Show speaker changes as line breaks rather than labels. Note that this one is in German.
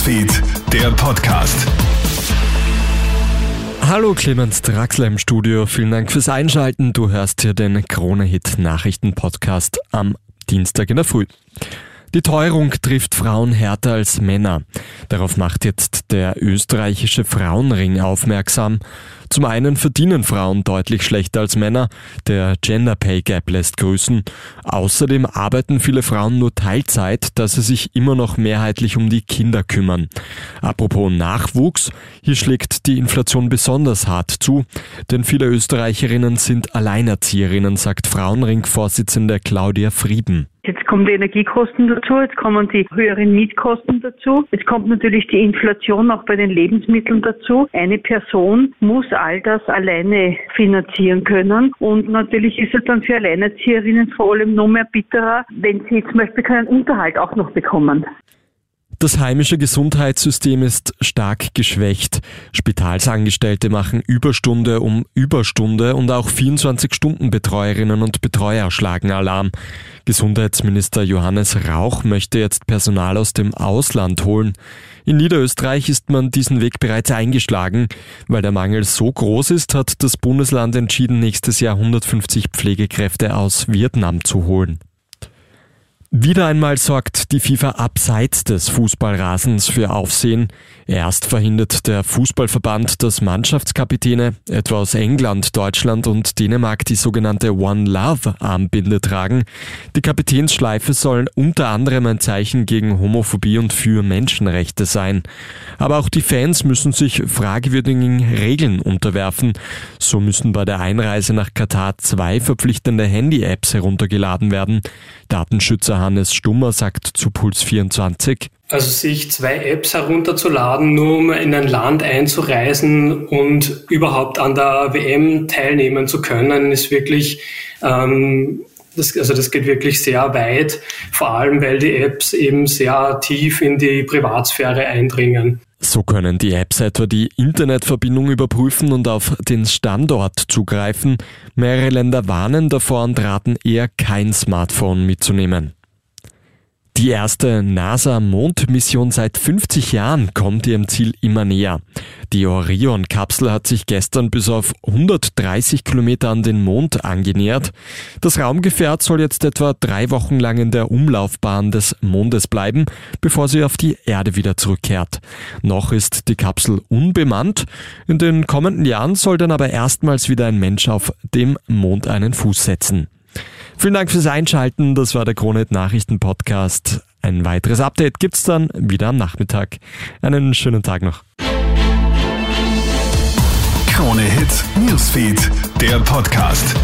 Newsfeed, der Podcast.
Hallo Clemens Draxler im Studio, vielen Dank fürs Einschalten. Du hörst hier den Krone-Hit Nachrichten-Podcast am Dienstag in der Früh. Die Teuerung trifft Frauen härter als Männer. Darauf macht jetzt der österreichische Frauenring aufmerksam. Zum einen verdienen Frauen deutlich schlechter als Männer, der Gender Pay Gap lässt grüßen. Außerdem arbeiten viele Frauen nur Teilzeit, da sie sich immer noch mehrheitlich um die Kinder kümmern. Apropos Nachwuchs, hier schlägt die Inflation besonders hart zu, denn viele Österreicherinnen sind Alleinerzieherinnen, sagt Frauenring-Vorsitzende Claudia Frieden.
Jetzt kommen die Energiekosten dazu, jetzt kommen die höheren Mietkosten dazu. Jetzt kommt natürlich die Inflation auch bei den Lebensmitteln dazu. Eine Person muss all das alleine finanzieren können. Und natürlich ist es dann für Alleinerzieherinnen vor allem noch mehr bitterer, wenn sie zum Beispiel keinen Unterhalt auch noch bekommen.
Das heimische Gesundheitssystem ist stark geschwächt. Spitalsangestellte machen Überstunde um Überstunde und auch 24-Stunden-Betreuerinnen und Betreuer schlagen Alarm. Gesundheitsminister Johannes Rauch möchte jetzt Personal aus dem Ausland holen. In Niederösterreich ist man diesen Weg bereits eingeschlagen. Weil der Mangel so groß ist, hat das Bundesland entschieden, nächstes Jahr 150 Pflegekräfte aus Vietnam zu holen. Wieder einmal sorgt die FIFA abseits des Fußballrasens für Aufsehen. Erst verhindert der Fußballverband, dass Mannschaftskapitäne, etwa aus England, Deutschland und Dänemark, die sogenannte One Love Armbinde tragen. Die Kapitänsschleife soll unter anderem ein Zeichen gegen Homophobie und für Menschenrechte sein. Aber auch die Fans müssen sich fragwürdigen Regeln unterwerfen. So müssen bei der Einreise nach Katar zwei verpflichtende Handy-Apps heruntergeladen werden. Datenschützer Hannes Stummer sagt zu Puls 24.
Also sich zwei Apps herunterzuladen, nur um in ein Land einzureisen und überhaupt an der WM teilnehmen zu können, ist wirklich, ähm, das, also das geht wirklich sehr weit, vor allem weil die Apps eben sehr tief in die Privatsphäre eindringen.
So können die Apps etwa die Internetverbindung überprüfen und auf den Standort zugreifen. Mehrere Länder warnen davor und raten eher kein Smartphone mitzunehmen. Die erste NASA-Mondmission seit 50 Jahren kommt ihrem Ziel immer näher. Die Orion-Kapsel hat sich gestern bis auf 130 Kilometer an den Mond angenähert. Das Raumgefährt soll jetzt etwa drei Wochen lang in der Umlaufbahn des Mondes bleiben, bevor sie auf die Erde wieder zurückkehrt. Noch ist die Kapsel unbemannt. In den kommenden Jahren soll dann aber erstmals wieder ein Mensch auf dem Mond einen Fuß setzen. Vielen Dank fürs Einschalten. Das war der Kronet Nachrichten Podcast. Ein weiteres Update gibt's dann wieder am Nachmittag. Einen schönen Tag noch.
Krone Hits, Newsfeed, der Podcast.